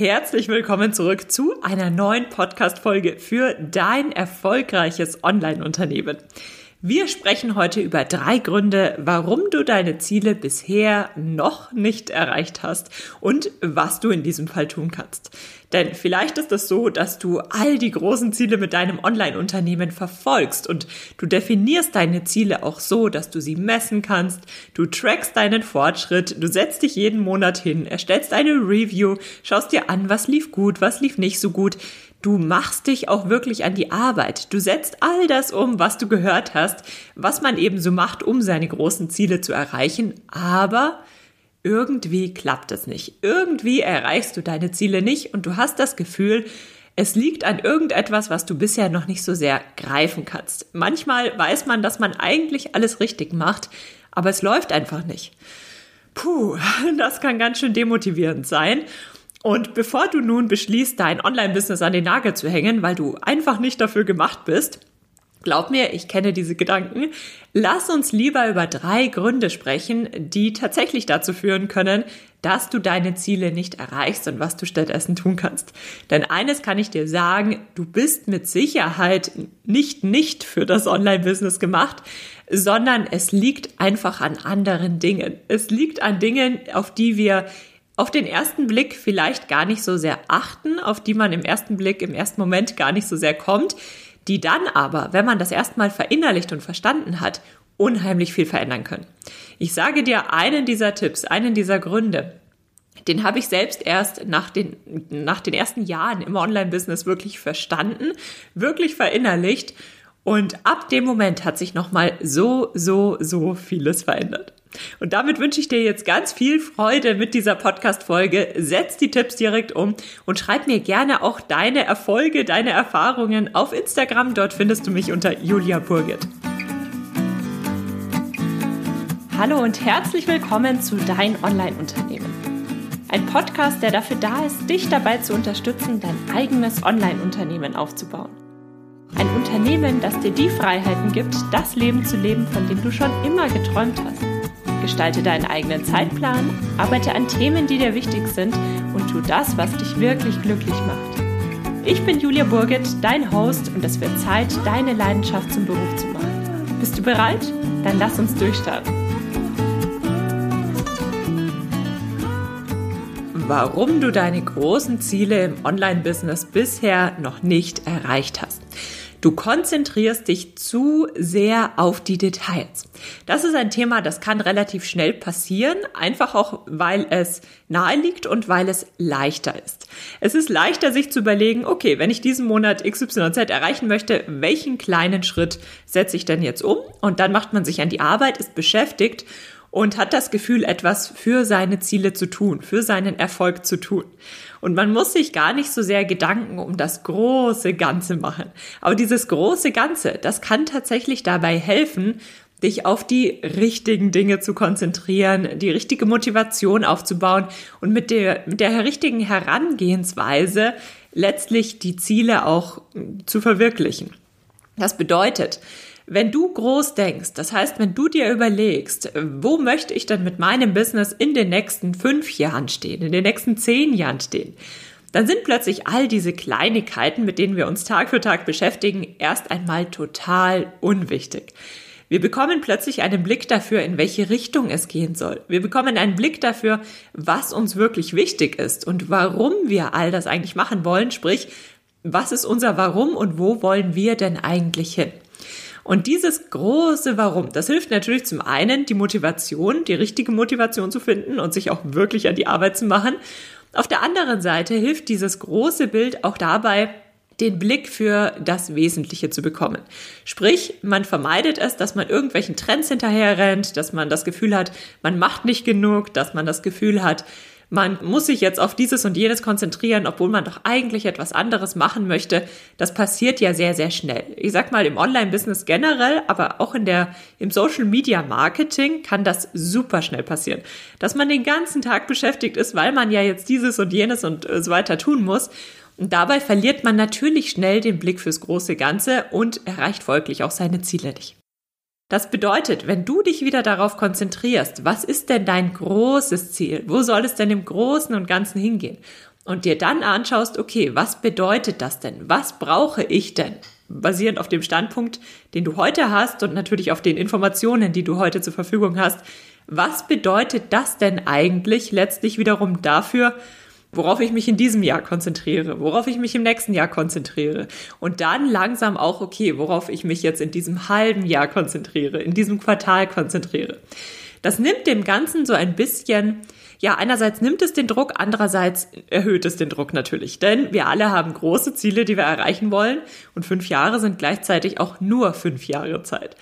herzlich willkommen zurück zu einer neuen Podcast-Folge für dein erfolgreiches Online-Unternehmen. Wir sprechen heute über drei Gründe, warum du deine Ziele bisher noch nicht erreicht hast und was du in diesem Fall tun kannst. Denn vielleicht ist es so, dass du all die großen Ziele mit deinem Online-Unternehmen verfolgst und du definierst deine Ziele auch so, dass du sie messen kannst, du trackst deinen Fortschritt, du setzt dich jeden Monat hin, erstellst eine Review, schaust dir an, was lief gut, was lief nicht so gut. Du machst dich auch wirklich an die Arbeit. Du setzt all das um, was du gehört hast, was man eben so macht, um seine großen Ziele zu erreichen. Aber irgendwie klappt es nicht. Irgendwie erreichst du deine Ziele nicht und du hast das Gefühl, es liegt an irgendetwas, was du bisher noch nicht so sehr greifen kannst. Manchmal weiß man, dass man eigentlich alles richtig macht, aber es läuft einfach nicht. Puh, das kann ganz schön demotivierend sein. Und bevor du nun beschließt, dein Online-Business an den Nagel zu hängen, weil du einfach nicht dafür gemacht bist, glaub mir, ich kenne diese Gedanken, lass uns lieber über drei Gründe sprechen, die tatsächlich dazu führen können, dass du deine Ziele nicht erreichst und was du stattdessen tun kannst. Denn eines kann ich dir sagen, du bist mit Sicherheit nicht nicht für das Online-Business gemacht, sondern es liegt einfach an anderen Dingen. Es liegt an Dingen, auf die wir auf den ersten Blick vielleicht gar nicht so sehr achten, auf die man im ersten Blick, im ersten Moment gar nicht so sehr kommt, die dann aber, wenn man das erstmal verinnerlicht und verstanden hat, unheimlich viel verändern können. Ich sage dir einen dieser Tipps, einen dieser Gründe, den habe ich selbst erst nach den, nach den ersten Jahren im Online-Business wirklich verstanden, wirklich verinnerlicht und ab dem Moment hat sich nochmal so, so, so vieles verändert. Und damit wünsche ich dir jetzt ganz viel Freude mit dieser Podcast-Folge. Setz die Tipps direkt um und schreib mir gerne auch deine Erfolge, deine Erfahrungen auf Instagram. Dort findest du mich unter Julia Burget. Hallo und herzlich willkommen zu Dein Online-Unternehmen. Ein Podcast, der dafür da ist, dich dabei zu unterstützen, dein eigenes Online-Unternehmen aufzubauen. Ein Unternehmen, das dir die Freiheiten gibt, das Leben zu leben, von dem du schon immer geträumt hast. Gestalte deinen eigenen Zeitplan, arbeite an Themen, die dir wichtig sind und tu das, was dich wirklich glücklich macht. Ich bin Julia Burget, dein Host und es wird Zeit, deine Leidenschaft zum Beruf zu machen. Bist du bereit? Dann lass uns durchstarten. Warum du deine großen Ziele im Online-Business bisher noch nicht erreicht hast. Du konzentrierst dich zu sehr auf die Details. Das ist ein Thema, das kann relativ schnell passieren, einfach auch, weil es nahe liegt und weil es leichter ist. Es ist leichter, sich zu überlegen, okay, wenn ich diesen Monat XYZ erreichen möchte, welchen kleinen Schritt setze ich denn jetzt um? Und dann macht man sich an die Arbeit, ist beschäftigt und hat das Gefühl, etwas für seine Ziele zu tun, für seinen Erfolg zu tun. Und man muss sich gar nicht so sehr Gedanken um das große Ganze machen. Aber dieses große Ganze, das kann tatsächlich dabei helfen, dich auf die richtigen Dinge zu konzentrieren, die richtige Motivation aufzubauen und mit der, mit der richtigen Herangehensweise letztlich die Ziele auch zu verwirklichen. Das bedeutet, wenn du groß denkst, das heißt, wenn du dir überlegst, wo möchte ich denn mit meinem Business in den nächsten fünf Jahren stehen, in den nächsten zehn Jahren stehen, dann sind plötzlich all diese Kleinigkeiten, mit denen wir uns Tag für Tag beschäftigen, erst einmal total unwichtig. Wir bekommen plötzlich einen Blick dafür, in welche Richtung es gehen soll. Wir bekommen einen Blick dafür, was uns wirklich wichtig ist und warum wir all das eigentlich machen wollen, sprich, was ist unser Warum und wo wollen wir denn eigentlich hin? Und dieses große Warum, das hilft natürlich zum einen, die Motivation, die richtige Motivation zu finden und sich auch wirklich an die Arbeit zu machen. Auf der anderen Seite hilft dieses große Bild auch dabei, den Blick für das Wesentliche zu bekommen. Sprich, man vermeidet es, dass man irgendwelchen Trends hinterher rennt, dass man das Gefühl hat, man macht nicht genug, dass man das Gefühl hat, man muss sich jetzt auf dieses und jenes konzentrieren, obwohl man doch eigentlich etwas anderes machen möchte. Das passiert ja sehr, sehr schnell. Ich sag mal, im Online-Business generell, aber auch in der, im Social Media Marketing kann das super schnell passieren. Dass man den ganzen Tag beschäftigt ist, weil man ja jetzt dieses und jenes und äh, so weiter tun muss. Und dabei verliert man natürlich schnell den Blick fürs große Ganze und erreicht folglich auch seine Ziele nicht. Das bedeutet, wenn du dich wieder darauf konzentrierst, was ist denn dein großes Ziel? Wo soll es denn im Großen und Ganzen hingehen? und dir dann anschaust, okay, was bedeutet das denn? Was brauche ich denn? Basierend auf dem Standpunkt, den du heute hast und natürlich auf den Informationen, die du heute zur Verfügung hast. Was bedeutet das denn eigentlich letztlich wiederum dafür, worauf ich mich in diesem Jahr konzentriere, worauf ich mich im nächsten Jahr konzentriere und dann langsam auch, okay, worauf ich mich jetzt in diesem halben Jahr konzentriere, in diesem Quartal konzentriere. Das nimmt dem Ganzen so ein bisschen, ja, einerseits nimmt es den Druck, andererseits erhöht es den Druck natürlich, denn wir alle haben große Ziele, die wir erreichen wollen und fünf Jahre sind gleichzeitig auch nur fünf Jahre Zeit.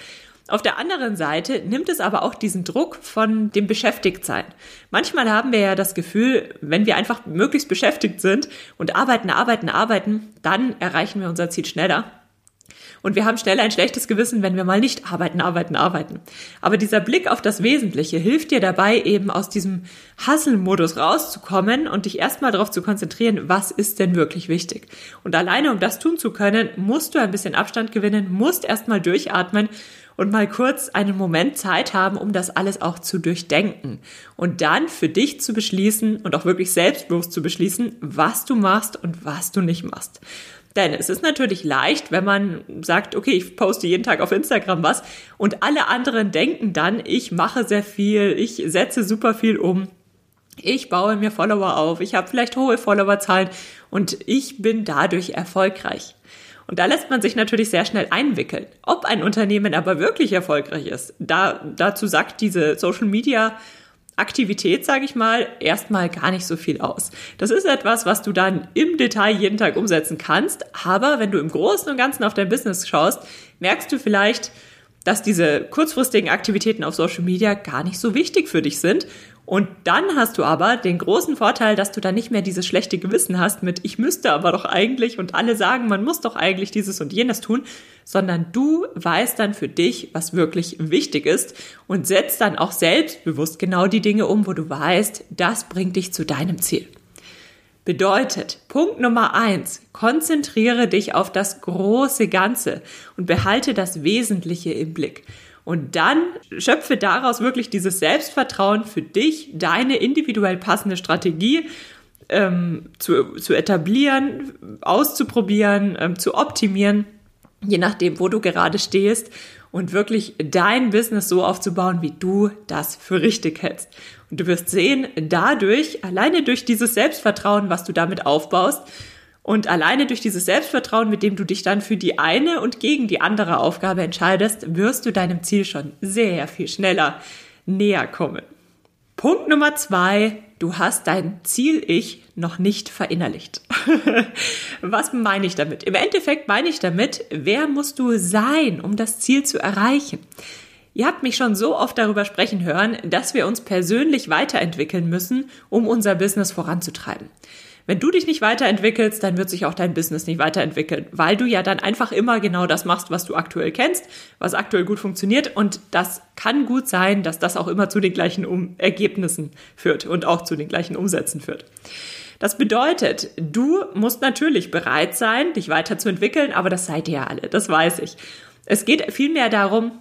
Auf der anderen Seite nimmt es aber auch diesen Druck von dem Beschäftigtsein. Manchmal haben wir ja das Gefühl, wenn wir einfach möglichst beschäftigt sind und arbeiten, arbeiten, arbeiten, dann erreichen wir unser Ziel schneller. Und wir haben schneller ein schlechtes Gewissen, wenn wir mal nicht arbeiten, arbeiten, arbeiten. Aber dieser Blick auf das Wesentliche hilft dir dabei, eben aus diesem Hustle-Modus rauszukommen und dich erstmal darauf zu konzentrieren, was ist denn wirklich wichtig. Und alleine, um das tun zu können, musst du ein bisschen Abstand gewinnen, musst erstmal durchatmen und mal kurz einen Moment Zeit haben, um das alles auch zu durchdenken und dann für dich zu beschließen und auch wirklich selbstbewusst zu beschließen, was du machst und was du nicht machst. Denn es ist natürlich leicht, wenn man sagt, okay, ich poste jeden Tag auf Instagram was und alle anderen denken dann, ich mache sehr viel, ich setze super viel um. Ich baue mir Follower auf, ich habe vielleicht hohe Followerzahlen und ich bin dadurch erfolgreich. Und da lässt man sich natürlich sehr schnell einwickeln. Ob ein Unternehmen aber wirklich erfolgreich ist, da, dazu sagt diese Social Media Aktivität, sage ich mal, erstmal gar nicht so viel aus. Das ist etwas, was du dann im Detail jeden Tag umsetzen kannst. Aber wenn du im Großen und Ganzen auf dein Business schaust, merkst du vielleicht, dass diese kurzfristigen Aktivitäten auf Social Media gar nicht so wichtig für dich sind und dann hast du aber den großen Vorteil, dass du dann nicht mehr dieses schlechte Gewissen hast mit, ich müsste aber doch eigentlich und alle sagen, man muss doch eigentlich dieses und jenes tun, sondern du weißt dann für dich, was wirklich wichtig ist und setzt dann auch selbstbewusst genau die Dinge um, wo du weißt, das bringt dich zu deinem Ziel. Bedeutet, Punkt Nummer eins, konzentriere dich auf das große Ganze und behalte das Wesentliche im Blick. Und dann schöpfe daraus wirklich dieses Selbstvertrauen für dich, deine individuell passende Strategie ähm, zu, zu etablieren, auszuprobieren, ähm, zu optimieren, je nachdem, wo du gerade stehst und wirklich dein Business so aufzubauen, wie du das für richtig hältst. Und du wirst sehen, dadurch, alleine durch dieses Selbstvertrauen, was du damit aufbaust, und alleine durch dieses Selbstvertrauen, mit dem du dich dann für die eine und gegen die andere Aufgabe entscheidest, wirst du deinem Ziel schon sehr viel schneller näher kommen. Punkt Nummer zwei, du hast dein Ziel-Ich noch nicht verinnerlicht. Was meine ich damit? Im Endeffekt meine ich damit, wer musst du sein, um das Ziel zu erreichen? Ihr habt mich schon so oft darüber sprechen hören, dass wir uns persönlich weiterentwickeln müssen, um unser Business voranzutreiben. Wenn du dich nicht weiterentwickelst, dann wird sich auch dein Business nicht weiterentwickeln, weil du ja dann einfach immer genau das machst, was du aktuell kennst, was aktuell gut funktioniert und das kann gut sein, dass das auch immer zu den gleichen um Ergebnissen führt und auch zu den gleichen Umsätzen führt. Das bedeutet, du musst natürlich bereit sein, dich weiterzuentwickeln, aber das seid ihr ja alle, das weiß ich. Es geht vielmehr darum,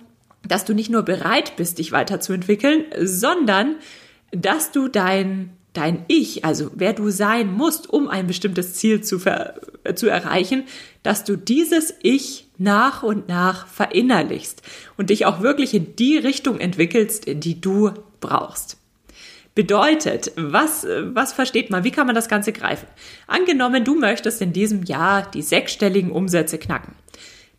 dass du nicht nur bereit bist, dich weiterzuentwickeln, sondern dass du dein dein Ich, also wer du sein musst, um ein bestimmtes Ziel zu, zu erreichen, dass du dieses Ich nach und nach verinnerlichst und dich auch wirklich in die Richtung entwickelst, die du brauchst. Bedeutet, was, was versteht man? Wie kann man das Ganze greifen? Angenommen, du möchtest in diesem Jahr die sechsstelligen Umsätze knacken.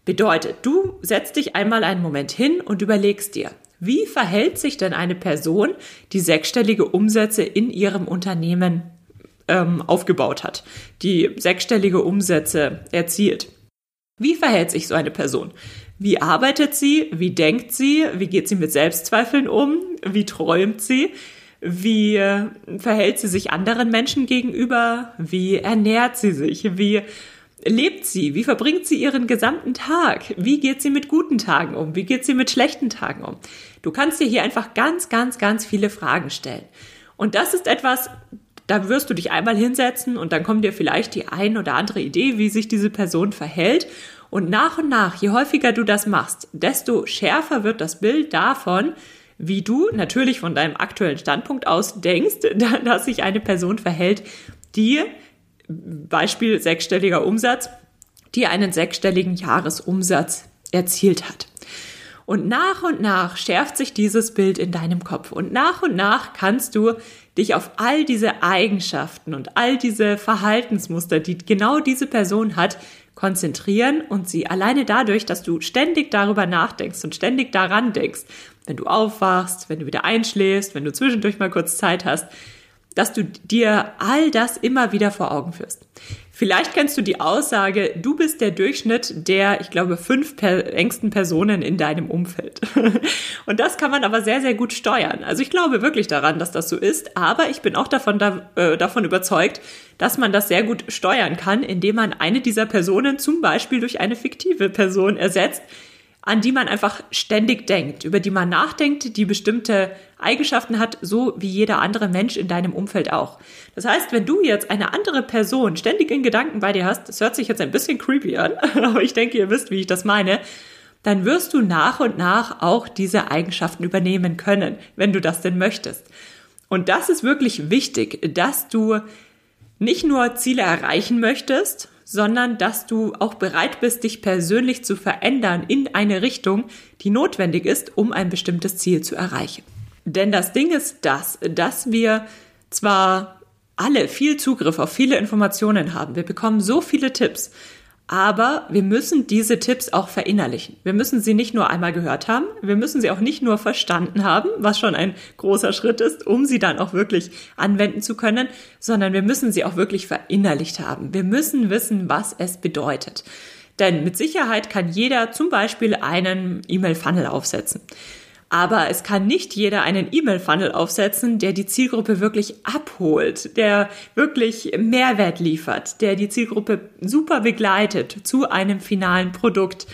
Bedeutet, du setzt dich einmal einen Moment hin und überlegst dir, wie verhält sich denn eine Person, die sechsstellige Umsätze in ihrem Unternehmen ähm, aufgebaut hat, die sechsstellige Umsätze erzielt? Wie verhält sich so eine Person? Wie arbeitet sie? Wie denkt sie? Wie geht sie mit Selbstzweifeln um? Wie träumt sie? Wie äh, verhält sie sich anderen Menschen gegenüber? Wie ernährt sie sich? Wie lebt sie? Wie verbringt sie ihren gesamten Tag? Wie geht sie mit guten Tagen um? Wie geht sie mit schlechten Tagen um? Du kannst dir hier einfach ganz, ganz, ganz viele Fragen stellen. Und das ist etwas, da wirst du dich einmal hinsetzen und dann kommt dir vielleicht die ein oder andere Idee, wie sich diese Person verhält. Und nach und nach, je häufiger du das machst, desto schärfer wird das Bild davon, wie du natürlich von deinem aktuellen Standpunkt aus denkst, dass sich eine Person verhält, die Beispiel sechsstelliger Umsatz, die einen sechsstelligen Jahresumsatz erzielt hat. Und nach und nach schärft sich dieses Bild in deinem Kopf. Und nach und nach kannst du dich auf all diese Eigenschaften und all diese Verhaltensmuster, die genau diese Person hat, konzentrieren und sie alleine dadurch, dass du ständig darüber nachdenkst und ständig daran denkst, wenn du aufwachst, wenn du wieder einschläfst, wenn du zwischendurch mal kurz Zeit hast, dass du dir all das immer wieder vor Augen führst. Vielleicht kennst du die Aussage, du bist der Durchschnitt der, ich glaube, fünf per engsten Personen in deinem Umfeld. Und das kann man aber sehr, sehr gut steuern. Also ich glaube wirklich daran, dass das so ist, aber ich bin auch davon, da, äh, davon überzeugt, dass man das sehr gut steuern kann, indem man eine dieser Personen zum Beispiel durch eine fiktive Person ersetzt, an die man einfach ständig denkt, über die man nachdenkt, die bestimmte Eigenschaften hat, so wie jeder andere Mensch in deinem Umfeld auch. Das heißt, wenn du jetzt eine andere Person ständig in Gedanken bei dir hast, das hört sich jetzt ein bisschen creepy an, aber ich denke, ihr wisst, wie ich das meine, dann wirst du nach und nach auch diese Eigenschaften übernehmen können, wenn du das denn möchtest. Und das ist wirklich wichtig, dass du nicht nur Ziele erreichen möchtest, sondern dass du auch bereit bist, dich persönlich zu verändern in eine Richtung, die notwendig ist, um ein bestimmtes Ziel zu erreichen. Denn das Ding ist das, dass wir zwar alle viel Zugriff auf viele Informationen haben, wir bekommen so viele Tipps, aber wir müssen diese Tipps auch verinnerlichen. Wir müssen sie nicht nur einmal gehört haben, wir müssen sie auch nicht nur verstanden haben, was schon ein großer Schritt ist, um sie dann auch wirklich anwenden zu können, sondern wir müssen sie auch wirklich verinnerlicht haben. Wir müssen wissen, was es bedeutet. Denn mit Sicherheit kann jeder zum Beispiel einen E-Mail-Funnel aufsetzen. Aber es kann nicht jeder einen E-Mail-Funnel aufsetzen, der die Zielgruppe wirklich abholt, der wirklich Mehrwert liefert, der die Zielgruppe super begleitet zu einem finalen Produkt,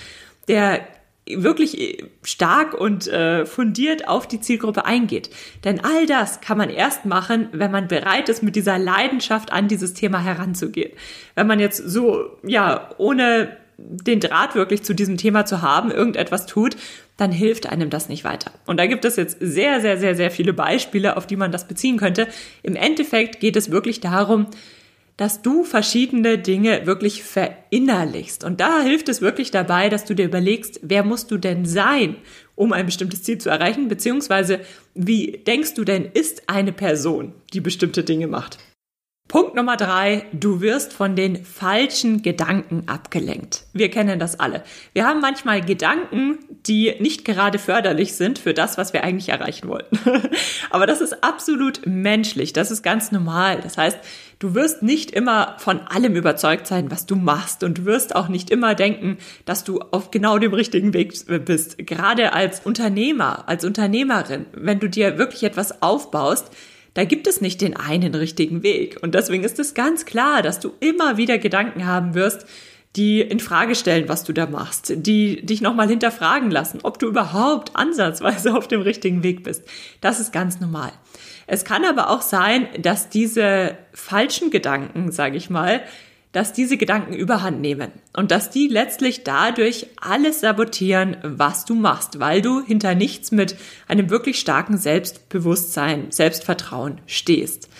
der wirklich stark und äh, fundiert auf die Zielgruppe eingeht. Denn all das kann man erst machen, wenn man bereit ist, mit dieser Leidenschaft an dieses Thema heranzugehen. Wenn man jetzt so, ja, ohne den Draht wirklich zu diesem Thema zu haben, irgendetwas tut, dann hilft einem das nicht weiter. Und da gibt es jetzt sehr, sehr, sehr, sehr viele Beispiele, auf die man das beziehen könnte. Im Endeffekt geht es wirklich darum, dass du verschiedene Dinge wirklich verinnerlichst. Und da hilft es wirklich dabei, dass du dir überlegst, wer musst du denn sein, um ein bestimmtes Ziel zu erreichen, beziehungsweise wie denkst du denn, ist eine Person, die bestimmte Dinge macht. Punkt Nummer drei, du wirst von den falschen Gedanken abgelenkt. Wir kennen das alle. Wir haben manchmal Gedanken, die nicht gerade förderlich sind für das, was wir eigentlich erreichen wollten. Aber das ist absolut menschlich, das ist ganz normal. Das heißt, du wirst nicht immer von allem überzeugt sein, was du machst und du wirst auch nicht immer denken, dass du auf genau dem richtigen Weg bist. Gerade als Unternehmer, als Unternehmerin, wenn du dir wirklich etwas aufbaust, da gibt es nicht den einen richtigen Weg. Und deswegen ist es ganz klar, dass du immer wieder Gedanken haben wirst, die in Frage stellen, was du da machst, die dich nochmal hinterfragen lassen, ob du überhaupt ansatzweise auf dem richtigen Weg bist. Das ist ganz normal. Es kann aber auch sein, dass diese falschen Gedanken, sage ich mal, dass diese Gedanken überhand nehmen und dass die letztlich dadurch alles sabotieren, was du machst, weil du hinter nichts mit einem wirklich starken Selbstbewusstsein, Selbstvertrauen stehst.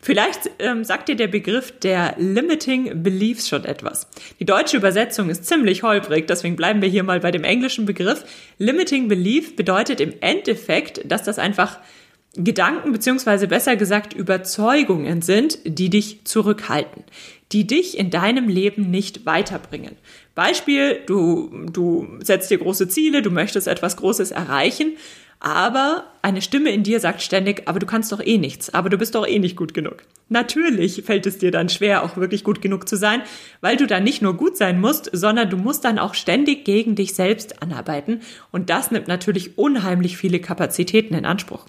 Vielleicht ähm, sagt dir der Begriff der Limiting Beliefs schon etwas. Die deutsche Übersetzung ist ziemlich holprig, deswegen bleiben wir hier mal bei dem englischen Begriff. Limiting Belief bedeutet im Endeffekt, dass das einfach Gedanken beziehungsweise besser gesagt Überzeugungen sind, die dich zurückhalten, die dich in deinem Leben nicht weiterbringen. Beispiel, du, du setzt dir große Ziele, du möchtest etwas Großes erreichen, aber eine Stimme in dir sagt ständig, aber du kannst doch eh nichts, aber du bist doch eh nicht gut genug. Natürlich fällt es dir dann schwer, auch wirklich gut genug zu sein, weil du dann nicht nur gut sein musst, sondern du musst dann auch ständig gegen dich selbst anarbeiten und das nimmt natürlich unheimlich viele Kapazitäten in Anspruch.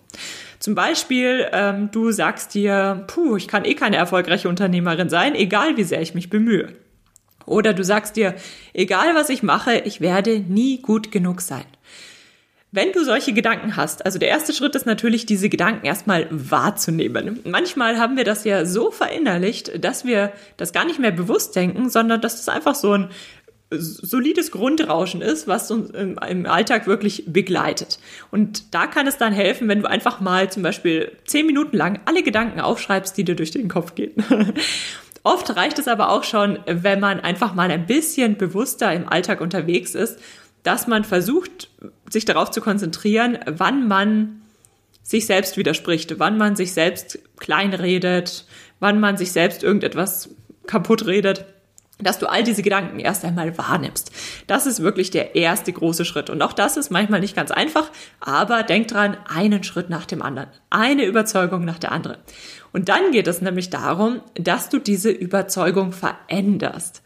Zum Beispiel, ähm, du sagst dir, puh, ich kann eh keine erfolgreiche Unternehmerin sein, egal wie sehr ich mich bemühe. Oder du sagst dir, egal was ich mache, ich werde nie gut genug sein. Wenn du solche Gedanken hast, also der erste Schritt ist natürlich, diese Gedanken erstmal wahrzunehmen. Manchmal haben wir das ja so verinnerlicht, dass wir das gar nicht mehr bewusst denken, sondern dass das einfach so ein solides Grundrauschen ist, was uns im Alltag wirklich begleitet. Und da kann es dann helfen, wenn du einfach mal zum Beispiel zehn Minuten lang alle Gedanken aufschreibst, die dir durch den Kopf gehen. Oft reicht es aber auch schon, wenn man einfach mal ein bisschen bewusster im Alltag unterwegs ist, dass man versucht, sich darauf zu konzentrieren, wann man sich selbst widerspricht, wann man sich selbst kleinredet, wann man sich selbst irgendetwas kaputt redet dass du all diese Gedanken erst einmal wahrnimmst. Das ist wirklich der erste große Schritt. Und auch das ist manchmal nicht ganz einfach, aber denk dran, einen Schritt nach dem anderen. Eine Überzeugung nach der anderen. Und dann geht es nämlich darum, dass du diese Überzeugung veränderst.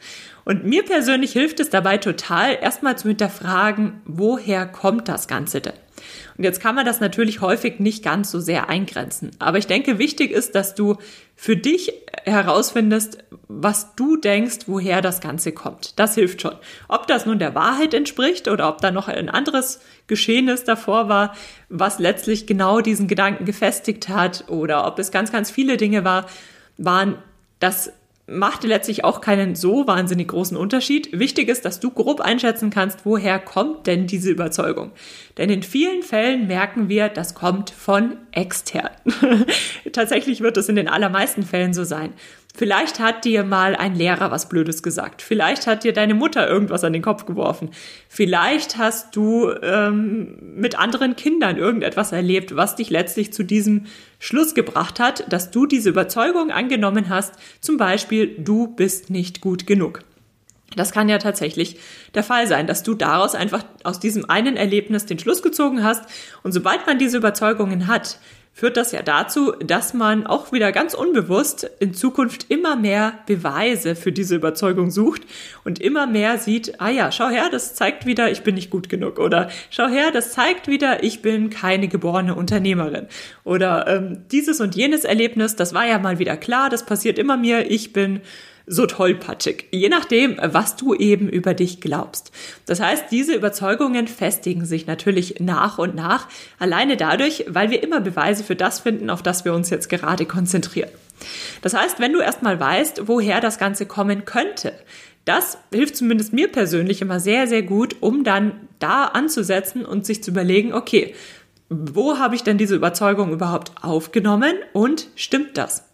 Und mir persönlich hilft es dabei total, erstmal zu hinterfragen, woher kommt das Ganze denn? Und jetzt kann man das natürlich häufig nicht ganz so sehr eingrenzen. Aber ich denke, wichtig ist, dass du für dich herausfindest, was du denkst, woher das Ganze kommt. Das hilft schon. Ob das nun der Wahrheit entspricht oder ob da noch ein anderes Geschehnis davor war, was letztlich genau diesen Gedanken gefestigt hat oder ob es ganz, ganz viele Dinge war, waren, das machte letztlich auch keinen so wahnsinnig großen Unterschied. Wichtig ist, dass du grob einschätzen kannst, woher kommt denn diese Überzeugung. Denn in vielen Fällen merken wir, das kommt von extern. Tatsächlich wird es in den allermeisten Fällen so sein. Vielleicht hat dir mal ein Lehrer was Blödes gesagt. Vielleicht hat dir deine Mutter irgendwas an den Kopf geworfen. Vielleicht hast du ähm, mit anderen Kindern irgendetwas erlebt, was dich letztlich zu diesem Schluss gebracht hat, dass du diese Überzeugung angenommen hast. Zum Beispiel, du bist nicht gut genug. Das kann ja tatsächlich der Fall sein, dass du daraus einfach aus diesem einen Erlebnis den Schluss gezogen hast. Und sobald man diese Überzeugungen hat, führt das ja dazu, dass man auch wieder ganz unbewusst in Zukunft immer mehr Beweise für diese Überzeugung sucht und immer mehr sieht, ah ja, schau her, das zeigt wieder, ich bin nicht gut genug oder schau her, das zeigt wieder, ich bin keine geborene Unternehmerin. Oder ähm, dieses und jenes Erlebnis, das war ja mal wieder klar, das passiert immer mir, ich bin so tollpatschig. Je nachdem, was du eben über dich glaubst. Das heißt, diese Überzeugungen festigen sich natürlich nach und nach, alleine dadurch, weil wir immer Beweise für das finden, auf das wir uns jetzt gerade konzentrieren. Das heißt, wenn du erstmal weißt, woher das Ganze kommen könnte, das hilft zumindest mir persönlich immer sehr, sehr gut, um dann da anzusetzen und sich zu überlegen, okay, wo habe ich denn diese Überzeugung überhaupt aufgenommen und stimmt das?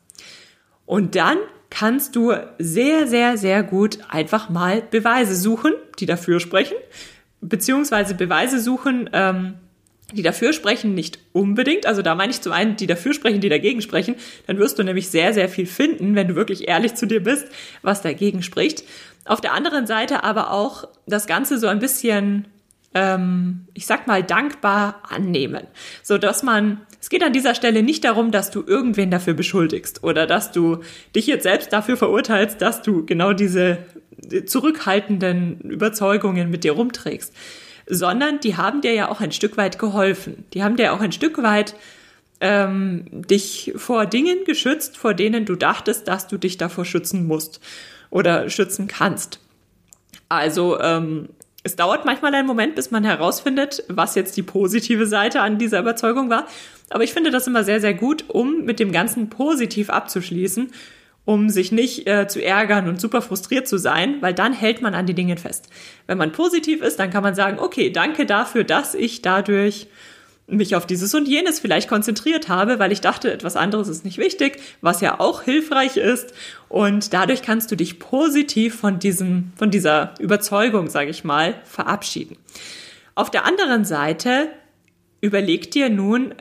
Und dann kannst du sehr, sehr, sehr gut einfach mal Beweise suchen, die dafür sprechen, beziehungsweise Beweise suchen, ähm, die dafür sprechen, nicht unbedingt. Also da meine ich zum einen, die dafür sprechen, die dagegen sprechen. Dann wirst du nämlich sehr, sehr viel finden, wenn du wirklich ehrlich zu dir bist, was dagegen spricht. Auf der anderen Seite aber auch das Ganze so ein bisschen ähm, ich sag mal, dankbar annehmen. So dass man, es geht an dieser Stelle nicht darum, dass du irgendwen dafür beschuldigst oder dass du dich jetzt selbst dafür verurteilst, dass du genau diese zurückhaltenden Überzeugungen mit dir rumträgst, sondern die haben dir ja auch ein Stück weit geholfen. Die haben dir auch ein Stück weit ähm, dich vor Dingen geschützt, vor denen du dachtest, dass du dich davor schützen musst oder schützen kannst. Also ähm, es dauert manchmal einen Moment, bis man herausfindet, was jetzt die positive Seite an dieser Überzeugung war. Aber ich finde das immer sehr, sehr gut, um mit dem Ganzen positiv abzuschließen, um sich nicht äh, zu ärgern und super frustriert zu sein, weil dann hält man an die Dinge fest. Wenn man positiv ist, dann kann man sagen, okay, danke dafür, dass ich dadurch mich auf dieses und jenes vielleicht konzentriert habe, weil ich dachte, etwas anderes ist nicht wichtig, was ja auch hilfreich ist. Und dadurch kannst du dich positiv von diesem, von dieser Überzeugung, sage ich mal, verabschieden. Auf der anderen Seite überleg dir nun,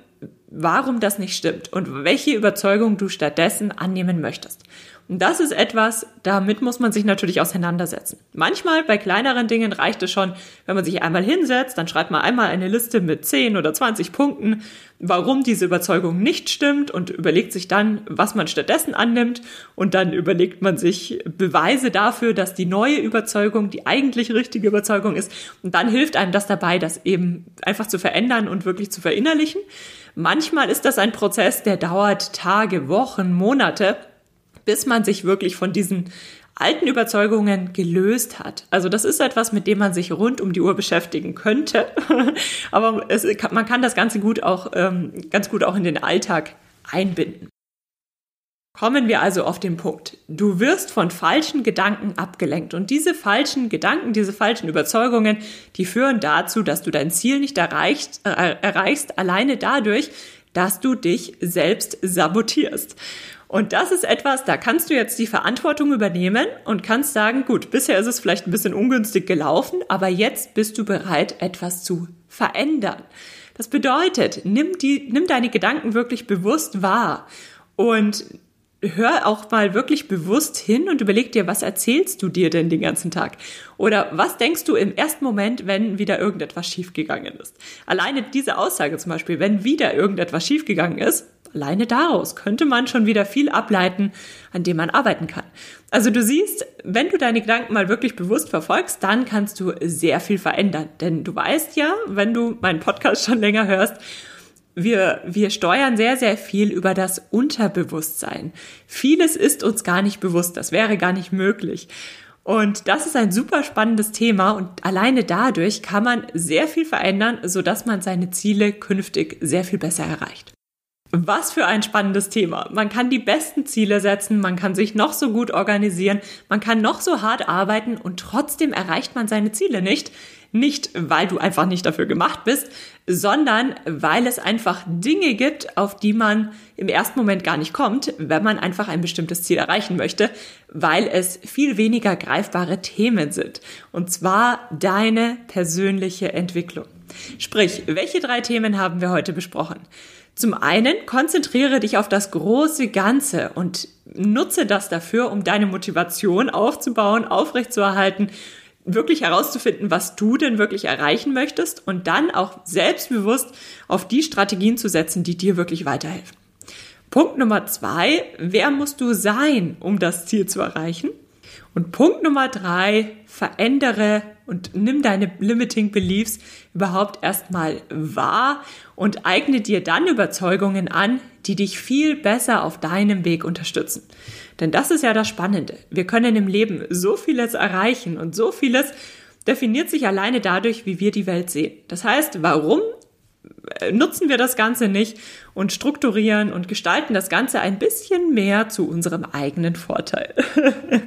warum das nicht stimmt und welche Überzeugung du stattdessen annehmen möchtest. Und das ist etwas, damit muss man sich natürlich auseinandersetzen. Manchmal bei kleineren Dingen reicht es schon, wenn man sich einmal hinsetzt, dann schreibt man einmal eine Liste mit 10 oder 20 Punkten, warum diese Überzeugung nicht stimmt und überlegt sich dann, was man stattdessen annimmt und dann überlegt man sich Beweise dafür, dass die neue Überzeugung die eigentlich richtige Überzeugung ist und dann hilft einem das dabei, das eben einfach zu verändern und wirklich zu verinnerlichen. Manchmal ist das ein Prozess, der dauert Tage, Wochen, Monate bis man sich wirklich von diesen alten Überzeugungen gelöst hat. Also das ist etwas, mit dem man sich rund um die Uhr beschäftigen könnte, aber es, man kann das Ganze gut auch ähm, ganz gut auch in den Alltag einbinden. Kommen wir also auf den Punkt. Du wirst von falschen Gedanken abgelenkt und diese falschen Gedanken, diese falschen Überzeugungen, die führen dazu, dass du dein Ziel nicht erreicht, äh, erreichst, alleine dadurch, dass du dich selbst sabotierst. Und das ist etwas, da kannst du jetzt die Verantwortung übernehmen und kannst sagen, gut, bisher ist es vielleicht ein bisschen ungünstig gelaufen, aber jetzt bist du bereit, etwas zu verändern. Das bedeutet, nimm die, nimm deine Gedanken wirklich bewusst wahr und hör auch mal wirklich bewusst hin und überleg dir, was erzählst du dir denn den ganzen Tag? Oder was denkst du im ersten Moment, wenn wieder irgendetwas schiefgegangen ist? Alleine diese Aussage zum Beispiel, wenn wieder irgendetwas schiefgegangen ist, alleine daraus könnte man schon wieder viel ableiten, an dem man arbeiten kann. Also du siehst, wenn du deine Gedanken mal wirklich bewusst verfolgst, dann kannst du sehr viel verändern. Denn du weißt ja, wenn du meinen Podcast schon länger hörst, wir, wir steuern sehr, sehr viel über das Unterbewusstsein. Vieles ist uns gar nicht bewusst, das wäre gar nicht möglich. Und das ist ein super spannendes Thema und alleine dadurch kann man sehr viel verändern, sodass man seine Ziele künftig sehr viel besser erreicht. Was für ein spannendes Thema. Man kann die besten Ziele setzen, man kann sich noch so gut organisieren, man kann noch so hart arbeiten und trotzdem erreicht man seine Ziele nicht. Nicht, weil du einfach nicht dafür gemacht bist, sondern weil es einfach Dinge gibt, auf die man im ersten Moment gar nicht kommt, wenn man einfach ein bestimmtes Ziel erreichen möchte, weil es viel weniger greifbare Themen sind. Und zwar deine persönliche Entwicklung. Sprich, welche drei Themen haben wir heute besprochen? Zum einen konzentriere dich auf das große Ganze und nutze das dafür, um deine Motivation aufzubauen, aufrechtzuerhalten wirklich herauszufinden, was du denn wirklich erreichen möchtest und dann auch selbstbewusst auf die Strategien zu setzen, die dir wirklich weiterhelfen. Punkt Nummer zwei, wer musst du sein, um das Ziel zu erreichen? Und Punkt Nummer drei, verändere und nimm deine limiting beliefs überhaupt erstmal wahr und eigne dir dann Überzeugungen an, die dich viel besser auf deinem Weg unterstützen. Denn das ist ja das Spannende. Wir können im Leben so vieles erreichen und so vieles definiert sich alleine dadurch, wie wir die Welt sehen. Das heißt, warum äh, nutzen wir das Ganze nicht und strukturieren und gestalten das Ganze ein bisschen mehr zu unserem eigenen Vorteil.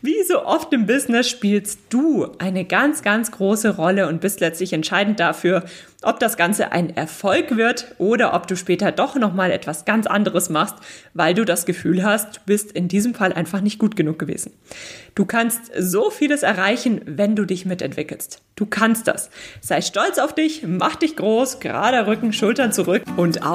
Wie so oft im Business spielst du eine ganz, ganz große Rolle und bist letztlich entscheidend dafür, ob das Ganze ein Erfolg wird oder ob du später doch nochmal etwas ganz anderes machst, weil du das Gefühl hast, du bist in diesem Fall einfach nicht gut genug gewesen. Du kannst so vieles erreichen, wenn du dich mitentwickelst. Du kannst das. Sei stolz auf dich, mach dich groß, gerader Rücken, Schultern zurück und